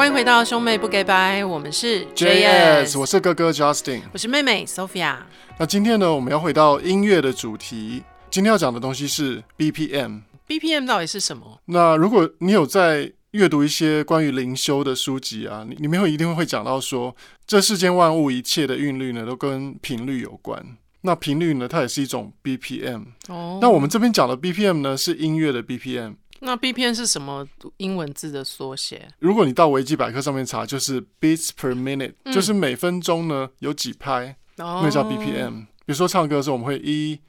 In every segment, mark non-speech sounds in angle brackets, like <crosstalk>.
欢迎回到兄妹不给拜，我们是 JS，我是哥哥 Justin，我是妹妹 Sophia。那今天呢，我们要回到音乐的主题，今天要讲的东西是 BPM。BPM 到底是什么？那如果你有在阅读一些关于灵修的书籍啊，里面会一定会讲到说，这世间万物一切的韵律呢，都跟频率有关。那频率呢，它也是一种 BPM。哦。那我们这边讲的 BPM 呢，是音乐的 BPM。那 BPM 是什么英文字的缩写？如果你到维基百科上面查，就是 beats per minute，嗯，就是每分钟呢有几拍，哦，那叫 BPM。比如说唱歌的时候，我们会一、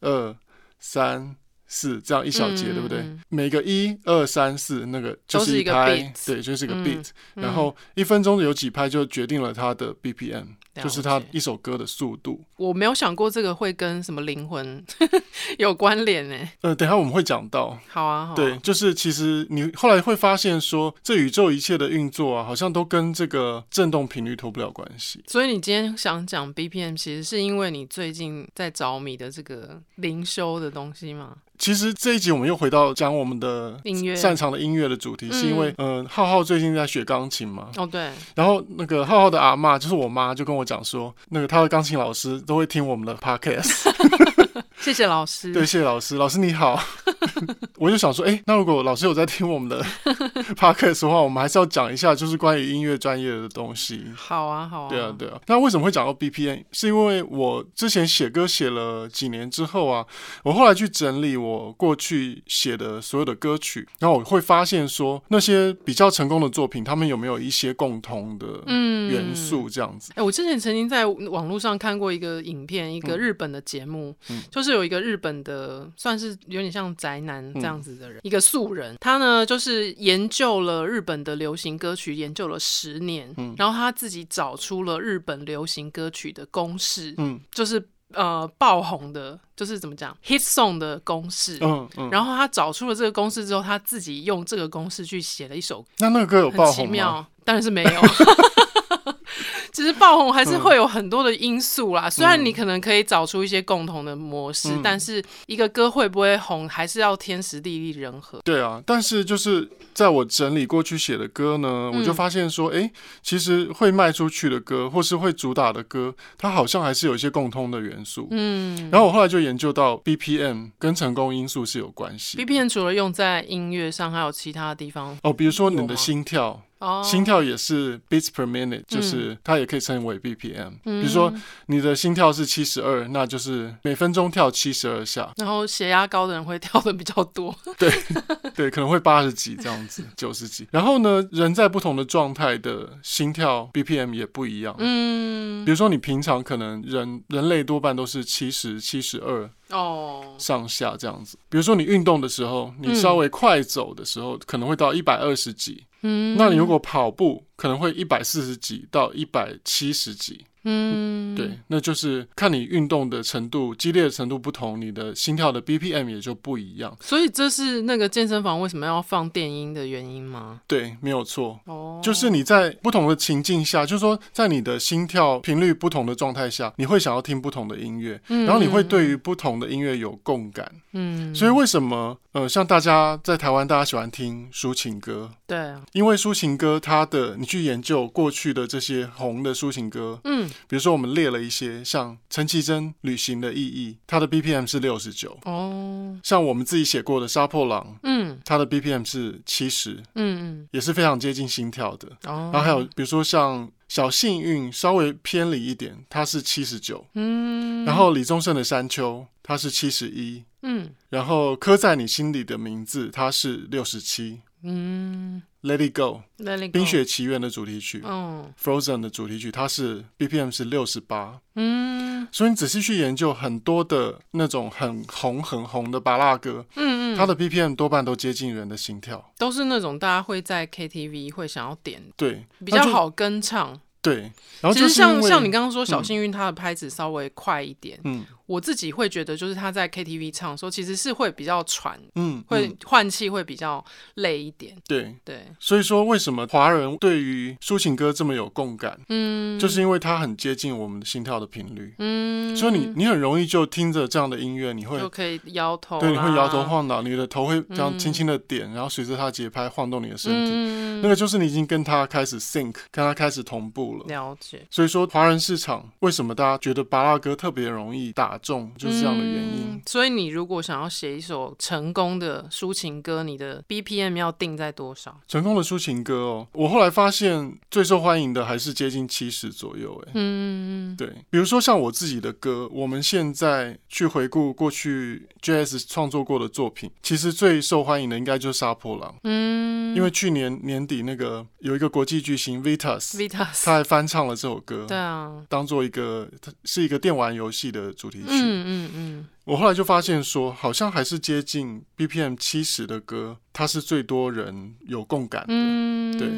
二、三。四这样一小节，对不对？嗯、每个一二三四那个就是一拍，一对，就是一个 beat、嗯。然后一分钟有几拍，就决定了它的 BPM，、嗯、就是他一首歌的速度。我没有想过这个会跟什么灵魂 <laughs> 有关联呢？呃，等一下我们会讲到。好啊，好啊。对，就是其实你后来会发现说，这宇宙一切的运作啊，好像都跟这个振动频率脱不了关系。所以你今天想讲 BPM，其实是因为你最近在着迷的这个灵修的东西吗？其实这一集我们又回到讲我们的音乐擅长的音乐的主题，是因为嗯、呃，浩浩最近在学钢琴嘛。哦，对。然后那个浩浩的阿嬷，就是我妈，就跟我讲说，那个他的钢琴老师都会听我们的 podcast。<laughs> 谢谢老师。对，谢谢老师。老师你好。<laughs> <laughs> 我就想说，哎、欸，那如果老师有在听我们的 <laughs> podcast 的话，我们还是要讲一下，就是关于音乐专业的东西。好啊，好啊。对啊，对啊。那为什么会讲到 BPM？是因为我之前写歌写了几年之后啊，我后来去整理我过去写的所有的歌曲，然后我会发现说，那些比较成功的作品，他们有没有一些共通的元素？这样子。哎、嗯欸，我之前曾经在网络上看过一个影片，一个日本的节目，嗯、就是有一个日本的，算是有点像宅男这样子的人，嗯、一个素人，他呢就是研究了日本的流行歌曲，研究了十年，嗯，然后他自己找出了日本流行歌曲的公式，嗯，就是呃爆红的，就是怎么讲 hit song 的公式，嗯嗯，然后他找出了这个公式之后，他自己用这个公式去写了一首，那那个歌有爆红吗？很奇妙，当然是没有。<laughs> 其实爆红还是会有很多的因素啦，嗯、虽然你可能可以找出一些共同的模式，嗯、但是一个歌会不会红，还是要天时地利人和。对啊，但是就是在我整理过去写的歌呢，嗯、我就发现说，哎，其实会卖出去的歌，或是会主打的歌，它好像还是有一些共通的元素。嗯，然后我后来就研究到 BPM 跟成功因素是有关系。BPM 除了用在音乐上，还有其他地方哦，比如说你的心跳。心跳也是 beats per minute，就是它也可以称为 BPM。比如说你的心跳是七十二，那就是每分钟跳七十二下。然后血压高的人会跳的比较多，对 <laughs> 对，可能会八十几这样子，<laughs> 九十几。然后呢，人在不同的状态的心跳 BPM 也不一样。嗯，比如说你平常可能人人类多半都是七十、七十二。哦，上下这样子。比如说你运动的时候，你稍微快走的时候，可能会到一百二十几。嗯，那你如果跑步，可能会一百四十几到一百七十几。嗯，对，那就是看你运动的程度、激烈的程度不同，你的心跳的 BPM 也就不一样。所以这是那个健身房为什么要放电音的原因吗？对，没有错。哦，就是你在不同的情境下，就是说在你的心跳频率不同的状态下，你会想要听不同的音乐，嗯，然后你会对于不同的音乐有共感。嗯，所以为什么呃，像大家在台湾，大家喜欢听抒情歌？对啊，因为抒情歌它的你去研究过去的这些红的抒情歌，嗯。比如说，我们列了一些像陈绮贞《旅行的意义》，它的 BPM 是六十九。哦，像我们自己写过的《杀破狼》，嗯，它的 BPM 是七十。嗯嗯，也是非常接近心跳的。哦，然后还有比如说像《小幸运》，稍微偏离一点，它是七十九。嗯，然后李宗盛的《山丘》，它是七十一。嗯，然后刻在你心里的名字，它是六十七。嗯。Let it go，冰雪奇缘的主题曲，嗯，Frozen 的主题曲，它是 BPM 是六十八，嗯，所以你仔细去研究很多的那种很红很红的巴拉歌，嗯嗯，它的 BPM 多半都接近人的心跳，都是那种大家会在 KTV 会想要点，对，比较好跟唱，对，然后其实像像你刚刚说小幸运，它的拍子稍微快一点，嗯，我自己会觉得，就是他在 KTV 唱的时候，其实是会比较喘，嗯，会换气会比较累一点。对对，所以说为什么华人对于抒情歌这么有共感？嗯，就是因为它很接近我们的心跳的频率。嗯，所以你你很容易就听着这样的音乐，你会就可以摇头，对，你会摇头晃脑，你的头会这样轻轻的点，然后随着它节拍晃动你的身体。嗯，那个就是你已经跟他开始 sync，跟他开始同步了。了解。所以说华人市场为什么大家觉得巴拉歌特别容易打中，就是这样的原因。嗯，所以你如果想要写一首成功的抒情歌，你的 BPM 要定在多少？成功的抒情歌哦，我后来发现最受欢迎的还是接近七十左右。哎，嗯，对。比如说像我自己的歌，我们现在去回顾过去 JS 创作过的作品，其实最受欢迎的应该就是《杀破狼》。嗯，因为去年年底那个有一个国际巨星 Vitas，Vitas，他还翻唱了这首歌。对啊，当做一个，它是一个电玩游戏的主题曲。嗯嗯嗯。我后来就发现说，好像还是接近 BPM 七十的歌，它是最多人有共感的。嗯，对。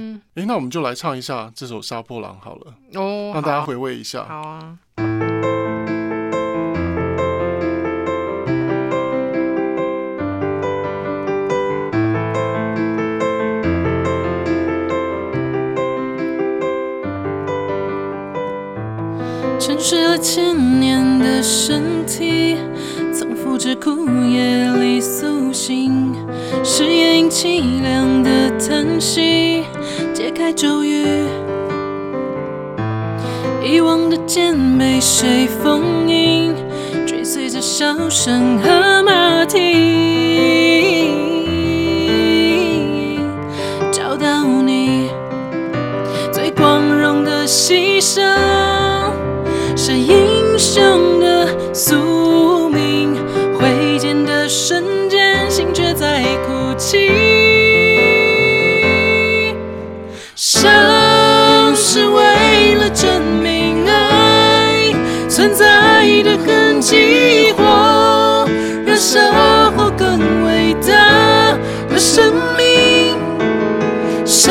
哎，那我们就来唱一下这首《杀破狼》好了，哦，让大家回味一下。好啊。沉睡了千年的身体。从腐枝枯叶里苏醒，是夜莺凄凉的叹息解开咒语，遗忘的剑被谁封印，追随着笑声和马蹄，存在的痕迹，或燃烧后更伟大的生命。杀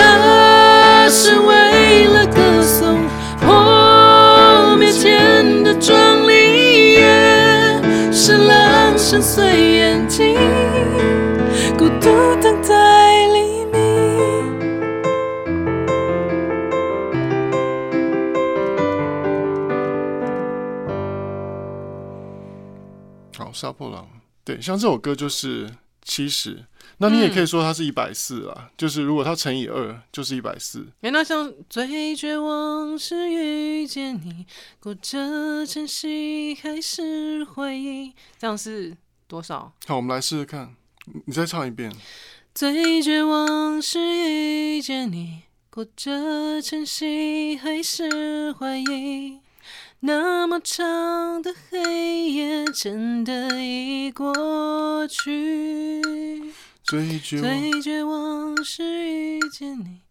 是为了歌颂破灭前的壮丽，也是狼深邃。孤独等好，杀破狼。对，像这首歌就是七十，那你也可以说它是一百四啊。就是如果它乘以二，就是一百四。哎，那像最绝望是遇见你，过着珍惜还是回忆，这样是多少？好，我们来试试看。你再唱一遍。最绝望是遇见你，过着珍惜还是怀疑，那么长的黑夜真的已过去。最绝望，最绝望是遇见你，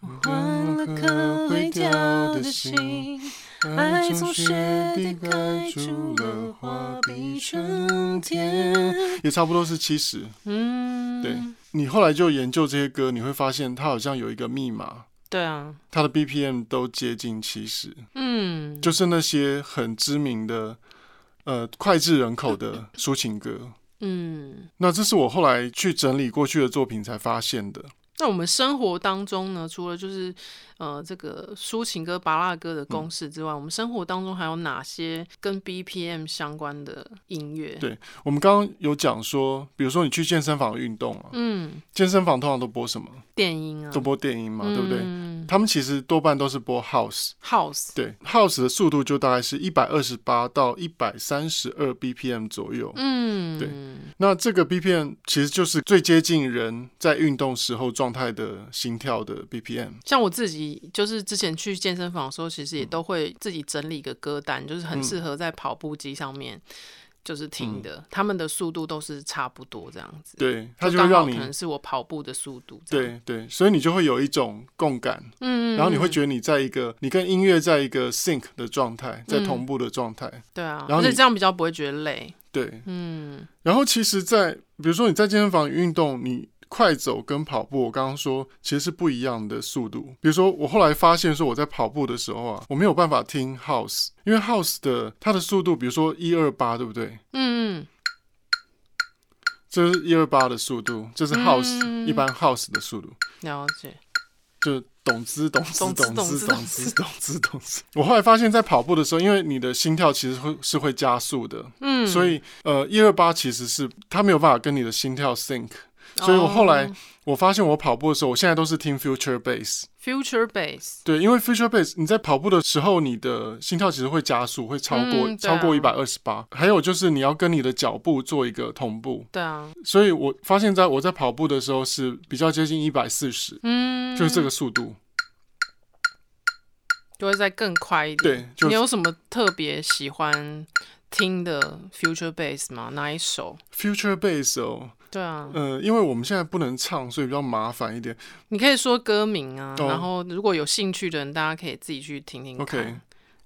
我换了颗会跳的心。爱从雪地开出了花，比春天，也差不多是七十。嗯，对，你后来就研究这些歌，你会发现它好像有一个密码。对啊，它的 BPM 都接近七十。嗯，就是那些很知名的、呃脍炙人口的抒情歌。嗯，那这是我后来去整理过去的作品才发现的。那我们生活当中呢，除了就是。呃，这个抒情歌、芭乐歌的公式之外，嗯，我们生活当中还有哪些跟 BPM 相关的音乐？对，我们刚刚有讲说，比如说你去健身房运动啊，嗯，健身房通常都播什么？电音啊，都播电音嘛，嗯，对不对？他们其实多半都是播 House，House，对，House 的速度就大概是一百二十八到一百三十二 BPM 左右，嗯，对。那这个 BPM 其实就是最接近人在运动时候状态的心跳的 BPM。像我自己。就是之前去健身房的时候，其实也都会自己整理一个歌单，就是很适合在跑步机上面就是听的。他们的速度都是差不多这样子。对，他就会让你可能是我跑步的速度。对对，所以你就会有一种共感。嗯，然后你会觉得你在一个你跟音乐在一个 sync 的状态，在同步的状态。对啊，然后你这样比较不会觉得累。对，嗯。然后其实，在比如说你在健身房运动，你快走跟跑步，我刚刚说其实是不一样的速度。比如说，我后来发现说我在跑步的时候啊，我没有办法听 House，因为 House 的它的速度，比如说一二八，对不对？嗯。这是一二八的速度，这是 House、嗯、一般 House 的速度。了解。就懂之懂之懂之懂之懂之懂之。我后来发现，在跑步的时候，因为你的心跳其实会是会加速的，嗯，所以呃，一二八其实是它没有办法跟你的心跳 sync。所以我后来我发现，我跑步的时候，我现在都是听 Future Bass。Future Bass。对，因为 Future Bass，你在跑步的时候，你的心跳其实会加速，会超过、嗯、超过一百二十八。还有就是你要跟你的脚步做一个同步。对啊。所以我发现，在我在跑步的时候是比较接近一百四十，嗯，就是这个速度，就会再更快一点。对，就是、你有什么特别喜欢听的 Future Bass 吗？哪一首？Future Bass 哦。对啊，嗯，因为我们现在不能唱，所以比较麻烦一点。你可以说歌名啊，哦、然后如果有兴趣的人，大家可以自己去听听看。OK，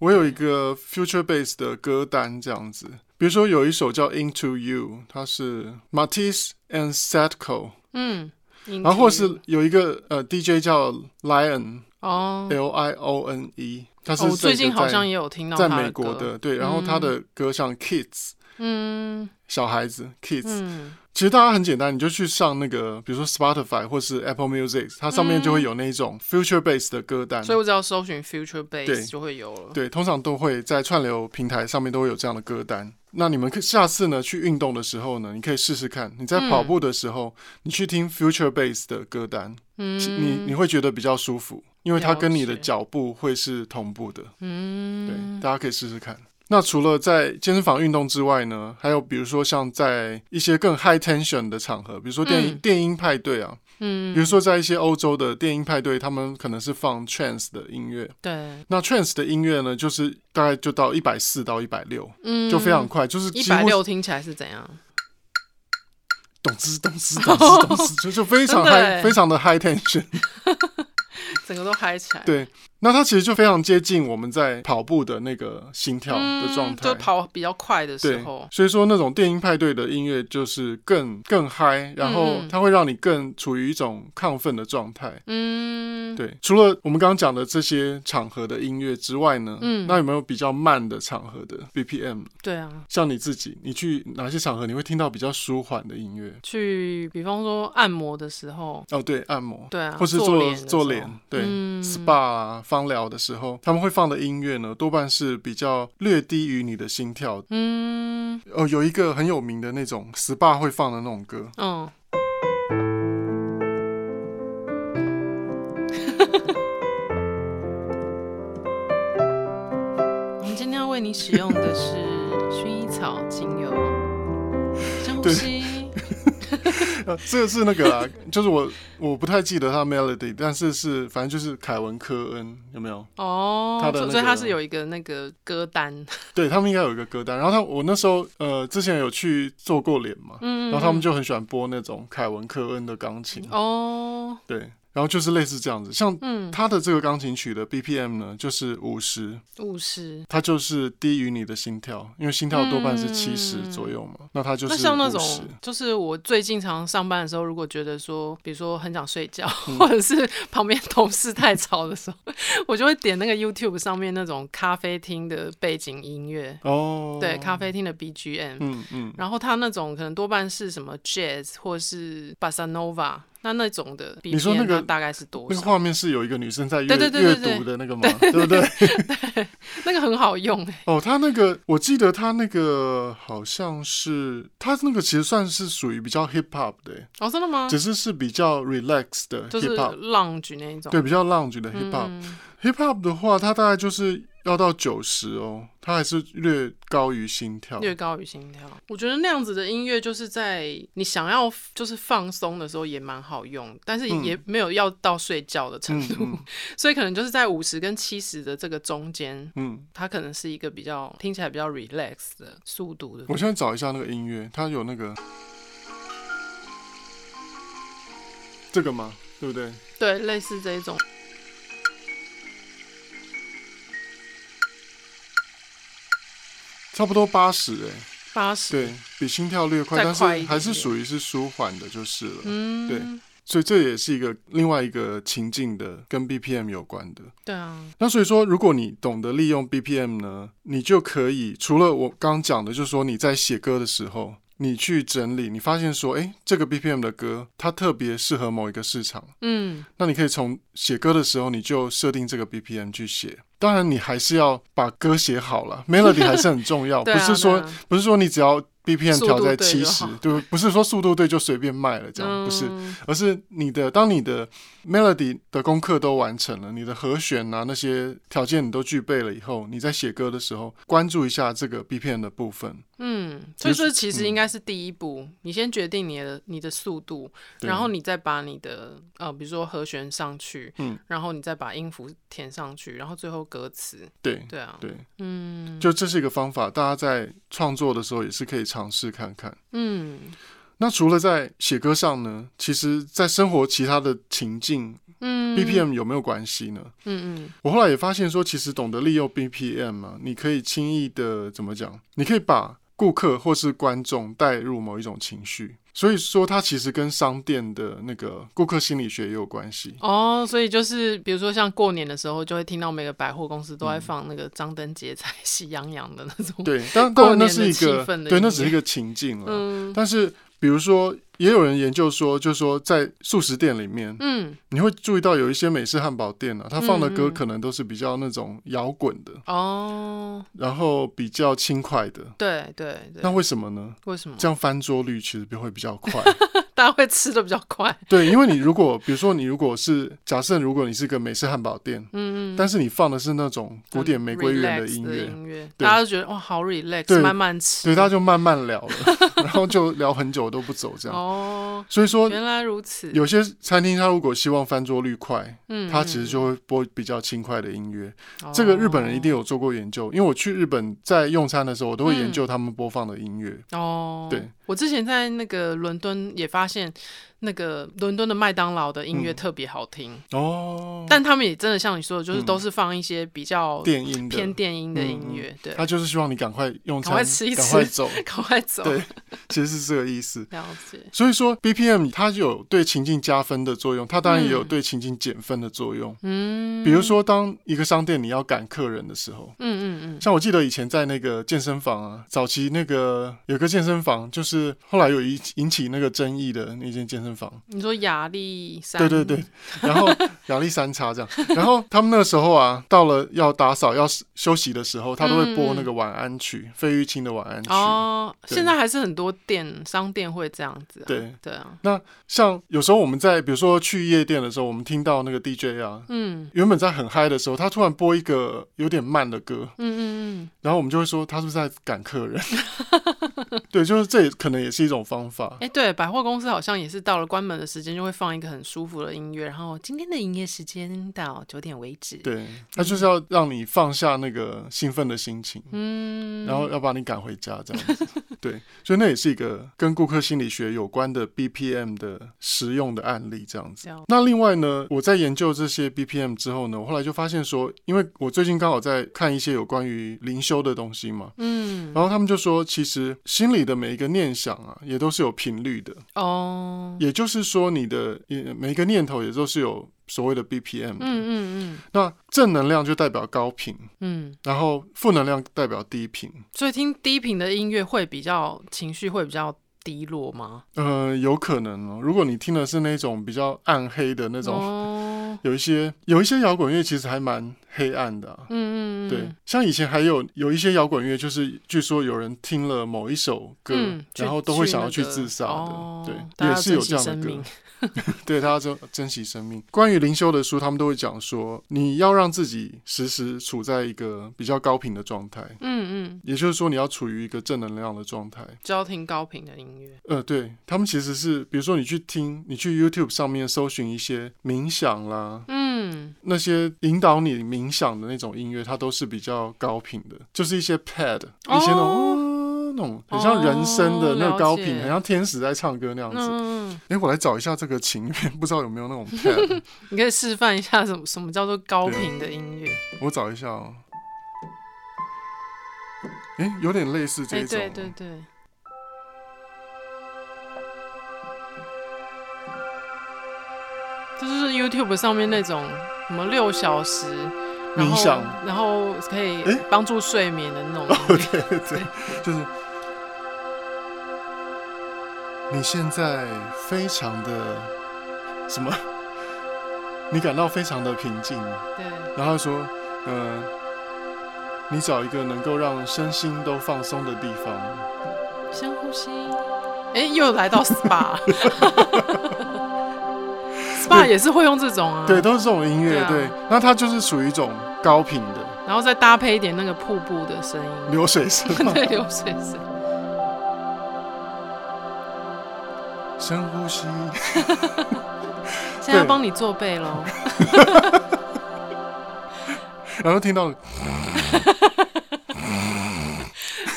我有一个 Future Bass 的歌单这样子，比如说有一首叫 Into You，它是 Matisse and Sadko，嗯，然后或是有一个呃 DJ 叫 Lion，哦，L I O N E，他是、哦、最近好像也有听到在美国的，对，然后他的歌像 Kids，嗯，小孩子 Kids。嗯其实大家很简单，你就去上那个，比如说 Spotify 或是 Apple Music，它上面就会有那种 Future Bass 的歌单。所以我只要搜寻 Future Bass 就会有了。对，通常都会在串流平台上面都会有这样的歌单。那你们可下次呢去运动的时候呢，你可以试试看。你在跑步的时候，你去听 Future Bass 的歌单，嗯，你你会觉得比较舒服，因为它跟你的脚步会是同步的。嗯，对，大家可以试试看。那除了在健身房运动之外呢，还有比如说像在一些更 high tension 的场合，比如说电音、嗯、电音派对啊，嗯，比如说在一些欧洲的电音派对，他们可能是放 trance 的音乐，对，那 trance 的音乐呢，就是大概就到一百四到一百六，嗯，就非常快，就是一百六听起来是怎样？咚吱咚吱咚吱咚吱，就就非常 <laughs> high，非常的 high tension，<laughs> 整个都嗨起来，对。那它其实就非常接近我们在跑步的那个心跳的状态，就跑比较快的时候。所以说那种电音派对的音乐就是更更嗨，然后它会让你更处于一种亢奋的状态。嗯，对。除了我们刚刚讲的这些场合的音乐之外呢，嗯，那有没有比较慢的场合的 BPM？对啊，像你自己，你去哪些场合你会听到比较舒缓的音乐？去，比方说按摩的时候。哦，对，按摩。对啊，或是做做脸，对，SPA 啊。芳疗的时候，他们会放的音乐呢，多半是比较略低于你的心跳。嗯，哦，有一个很有名的那种 SPA 会放的那种歌。嗯。<laughs> 我们今天要为你使用的是薰衣草精油。<laughs> 深呼吸。<laughs> 这个是那个啊，就是我我不太记得他 melody，但是是反正就是凯文科恩有没有？哦，他的、那个、所以他是有一个那个歌单，对他们应该有一个歌单。然后他我那时候呃之前有去做过脸嘛，嗯，然后他们就很喜欢播那种凯文科恩的钢琴哦，对。然后就是类似这样子，像他的这个钢琴曲的 BPM 呢，就是五十，五十，它就是低于你的心跳，因为心跳多半是七十左右嘛，嗯、那它就是。那像那种，就是我最近常上班的时候，如果觉得说，比如说很想睡觉，嗯、<laughs> 或者是旁边同事太吵的时候，<laughs> 我就会点那个 YouTube 上面那种咖啡厅的背景音乐。哦，对，咖啡厅的 BGM，嗯嗯，然后它那种可能多半是什么 Jazz 或是 Bossa Nova。那那种的，你说那个大概是多少？那个画面是有一个女生在阅阅读的那个吗？对不对？对，<laughs> 那个很好用哎。哦，他那个我记得他那个好像是他那个其实算是属于比较 hip hop 的。哦，真的吗？只是是比较 relax 的 hip hop，就是 lounge 那一种。对，比较 lounge 的 hip hop。嗯 Hip Hop 的话，它大概就是要到九十哦，它还是略高于心跳，略高于心跳。我觉得那样子的音乐，就是在你想要就是放松的时候也蛮好用，但是也没有要到睡觉的程度，嗯、<laughs> 所以可能就是在五十跟七十的这个中间，嗯，它可能是一个比较听起来比较 relax 的速度的。我现在找一下那个音乐，它有那个这个吗？对不对？对，类似这一种。差不多八十哎，八十，对，比心跳略快，但是还是属于是舒缓的，就是了。嗯，对，所以这也是一个另外一个情境的，跟 BPM 有关的。对啊，那所以说，如果你懂得利用 BPM 呢，你就可以除了我刚刚讲的，就是说你在写歌的时候。你去整理，你发现说，哎，这个 BPM 的歌，它特别适合某一个市场。嗯，那你可以从写歌的时候，你就设定这个 BPM 去写。当然，你还是要把歌写好了，melody 还是很重要。<laughs> 不是说，不是说你只要。BPM 调在七十，就，不是说速度对就随便卖了这样，嗯、不是，而是你的当你的 melody 的功课都完成了，你的和弦啊那些条件你都具备了以后，你在写歌的时候关注一下这个 BPM 的部分。嗯，所以说其实应该是第一步，嗯、你先决定你的你的速度，然后你再把你的呃比如说和弦上去，嗯，然后你再把音符填上去，然后最后歌词。对对啊，对，嗯，就这是一个方法，大家在创作的时候也是可以尝试看看，嗯，那除了在写歌上呢，其实在生活其他的情境，嗯，BPM 有没有关系呢？嗯嗯，我后来也发现说，其实懂得利用 BPM 啊，你可以轻易的怎么讲？你可以把顾客或是观众带入某一种情绪。所以说，它其实跟商店的那个顾客心理学也有关系哦。所以就是，比如说像过年的时候，就会听到每个百货公司都在放那个张灯结彩、<laughs> 喜洋洋的那种。对，当然那是一个对，那只是一个情境了。嗯，但是比如说。也有人研究说，就是说在素食店里面，嗯，你会注意到有一些美式汉堡店啊，他放的歌可能都是比较那种摇滚的哦，然后比较轻快的，对对对。那为什么呢？为什么？这样翻桌率其实就会比较快，<laughs> 大家会吃的比较快。<laughs> 对，因为你如果比如说你如果是假设如果你是个美式汉堡店，嗯嗯，但是你放的是那种古典玫瑰园的音乐，音乐大家都觉得哇好 relax，慢慢吃，对，大家就慢慢聊了，<laughs> 然后就聊很久都不走这样。哦，所以说原来如此。有些餐厅他如果希望翻桌率快，嗯，他其实就会播比较轻快的音乐。哦、这个日本人一定有做过研究，因为我去日本在用餐的时候，我都会研究他们播放的音乐。嗯、哦，对，我之前在那个伦敦也发现。那个伦敦的麦当劳的音乐特别好听。哦，但他们也真的像你说的，就是都是放一些比较电音偏电音的音乐，对，他就是希望你赶快用餐，赶快吃一吃，赶快走，<laughs> 赶快走，对，其实是这个意思。了解。所以说 BPM 它就有对情境加分的作用，它当然也有对情境减分的作用。嗯，比如说当一个商店你要赶客人的时候，嗯嗯嗯，像我记得以前在那个健身房啊，早期那个有个健身房，就是后来有引引起那个争议的那间健身房。你说亚历山？对对对，然后 <laughs> 亚历山叉这样，然后他们那个时候啊，到了要打扫要休息的时候，他都会播那个晚安曲，费玉清的晚安曲。哦，现在还是很多店商店会这样子。对对啊。那像有时候我们在比如说去夜店的时候，我们听到那个 DJ 啊，嗯，原本在很嗨的时候，他突然播一个有点慢的歌，嗯嗯嗯，然后我们就会说他是不是在赶客人？<laughs> 对，就是这也可能也是一种方法。哎，对，百货公司好像也是到了关门的时间就会放一个很舒服的音乐，然后今天的营业时间到九点为止。对，他就是要让你放下那个兴奋的心情，嗯，然后要把你赶回家这样子。对，所以那也是一个跟顾客心理学有关的 BPM 的实用的案例这样子。那另外呢，我在研究这些 BPM 之后呢，我后来就发现说，因为我最近刚好在看一些有关于灵修的东西嘛，嗯，然后他们就说，其实心里的每一个念想啊，也都是有频率的哦，也就是说，你的每一个念头也都是有。所谓的 BPM，嗯嗯嗯，那正能量就代表高频，嗯，然后负能量代表低频，所以听低频的音乐会比较情绪会比较低落吗？呃，有可能哦。如果你听的是那种比较暗黑的那种，哦、有一些有一些摇滚乐其实还蛮黑暗的、啊，嗯嗯对，像以前还有有一些摇滚乐，就是据说有人听了某一首歌，嗯、然后都会想要去自杀的，哦、对，也是有这样的歌。<laughs> 对，他要珍珍惜生命。关于灵修的书，他们都会讲说，你要让自己时时处在一个比较高频的状态。嗯嗯，也就是说，你要处于一个正能量的状态，就要听高频的音乐。呃，对，他们其实是，比如说你去听，你去 YouTube 上面搜寻一些冥想啦，嗯，那些引导你冥想的那种音乐，它都是比较高频的，就是一些 Pad，一些那种。哦那种很像人声的那个高频，很像天使在唱歌那样子。哎，我来找一下这个琴乐，不知道有没有那种 <laughs> pad。你可以示范一下什么 <laughs> 什么叫做高频的音乐。我找一下哦。哎、欸，有点类似这种，对对对，就是 YouTube 上面那种什么六小时冥想，然后可以帮助睡眠的那种。哦，对对对，就是你现在非常的什么？<laughs> 你感到非常的平静，对，然后说，呃，你找一个能够让身心都放松的地方，深呼吸。哎，又来到 <laughs> SPA，SPA 也是会用这种啊，对，都是这种音乐，对。那它就是属于一种高频的，然后再搭配一点那个瀑布的声音，流水声，<laughs> 对，流水声。深呼吸。<laughs> 现在要帮你做背喽，<laughs> 然后听到，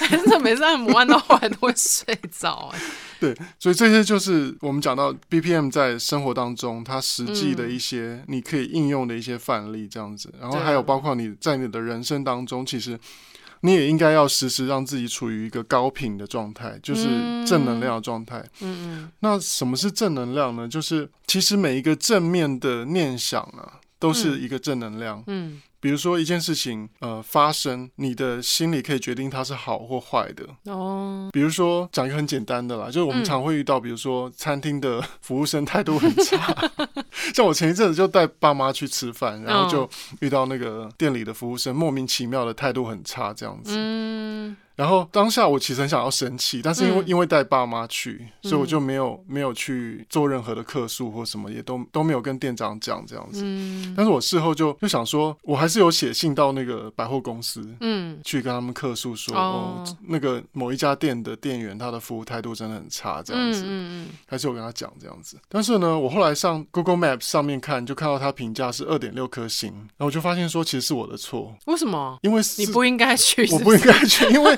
真的每次按摩按到后来都会睡着哎。对，所以这些就是我们讲到 BPM 在生活当中它实际的一些你可以应用的一些范例这样子，然后还有包括你在你的人生当中其实。你也应该要时时让自己处于一个高频的状态，就是正能量的状态。嗯嗯。那什么是正能量呢？就是其实每一个正面的念想啊，都是一个正能量。嗯。比如说一件事情，呃，发生，你的心里可以决定它是好或坏的。哦。比如说讲一个很简单的啦，就是我们常会遇到，比如说餐厅的服务生态度很差。<laughs> 像我前一阵子就带爸妈去吃饭，然后就遇到那个店里的服务生莫名其妙的态度很差，这样子。嗯。然后当下我其实很想要生气，但是因为、嗯、因为带爸妈去，所以我就没有没有去做任何的客诉或什么，也都都没有跟店长讲这样子。嗯、但是我事后就就想说，我还是有写信到那个百货公司，嗯，去跟他们客诉说，哦，哦，那个某一家店的店员他的服务态度真的很差，这样子。嗯嗯嗯，还是有跟他讲这样子。但是呢，我后来上 Google Maps 上面看，就看到他评价是二点六颗星，然后我就发现说，其实是我的错。为什么？因为你不应该去是不是？我不应该去，因为。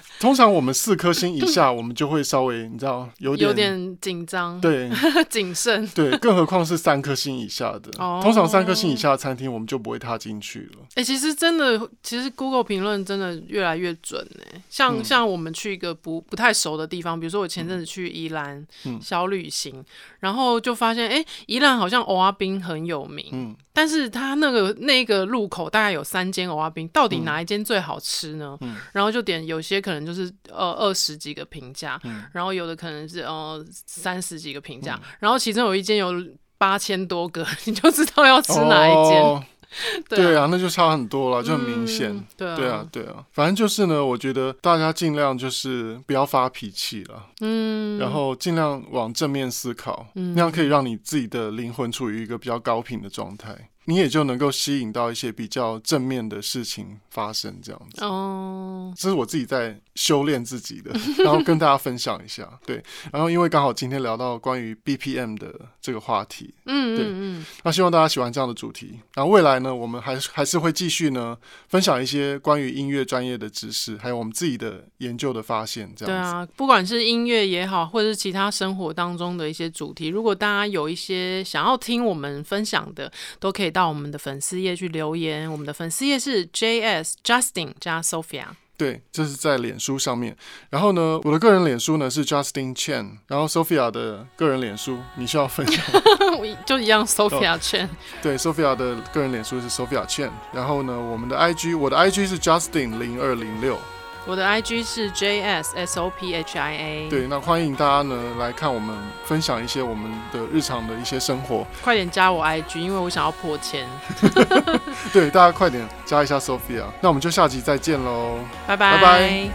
通常我们四颗星以下，我们就会稍微你知道有点有点紧张，对，<laughs> 谨慎，对，更何况是三颗星以下的。哦，通常三颗星以下的餐厅，我们就不会踏进去了。哎、欸，其实真的，其实 Google 评论真的越来越准呢。像、嗯、像我们去一个不不太熟的地方，比如说我前阵子去宜兰、嗯、小旅行，然后就发现，哎、欸，宜兰好像蚵仔冰很有名，嗯，但是它那个那个路口大概有三间蚵仔冰，到底哪一间最好吃呢？嗯，然后就点，有些可能就是呃二十几个评价，嗯，然后有的可能是呃三十几个评价，嗯，然后其中有一间有八千多个，<laughs> 你就知道要吃哪一间。哦对啊，对啊，那就差很多了，就很明显，嗯。对啊，对啊，对啊，反正就是呢，我觉得大家尽量就是不要发脾气了，嗯，然后尽量往正面思考，嗯，那样可以让你自己的灵魂处于一个比较高频的状态。你也就能够吸引到一些比较正面的事情发生，这样子。哦，这是我自己在修炼自己的，<laughs> 然后跟大家分享一下。对，然后因为刚好今天聊到关于 BPM 的这个话题，嗯，对，嗯，那希望大家喜欢这样的主题。然后未来呢，我们还还是会继续呢，分享一些关于音乐专业的知识，还有我们自己的研究的发现。这样子。对啊，不管是音乐也好，或者是其他生活当中的一些主题，如果大家有一些想要听我们分享的，都可以到我们的粉丝页去留言，我们的粉丝页是 JS Justin 加 Sophia。对，这是在脸书上面。然后呢，我的个人脸书呢是 Justin Chen，然后 Sophia 的个人脸书你需要分享，<laughs> 就一样 Sophia Chen。对，Sophia 的个人脸书是 Sophia Chen。然后呢，我们的 IG，我的 IG 是 Justin 零二零六。我的 IG 是 JS S O P H I A。对，那欢迎大家呢来看我们分享一些我们的日常的一些生活。快点加我 IG，因为我想要破千。<laughs> 对，大家快点加一下 Sophia。那我们就下集再见喽，拜拜拜拜。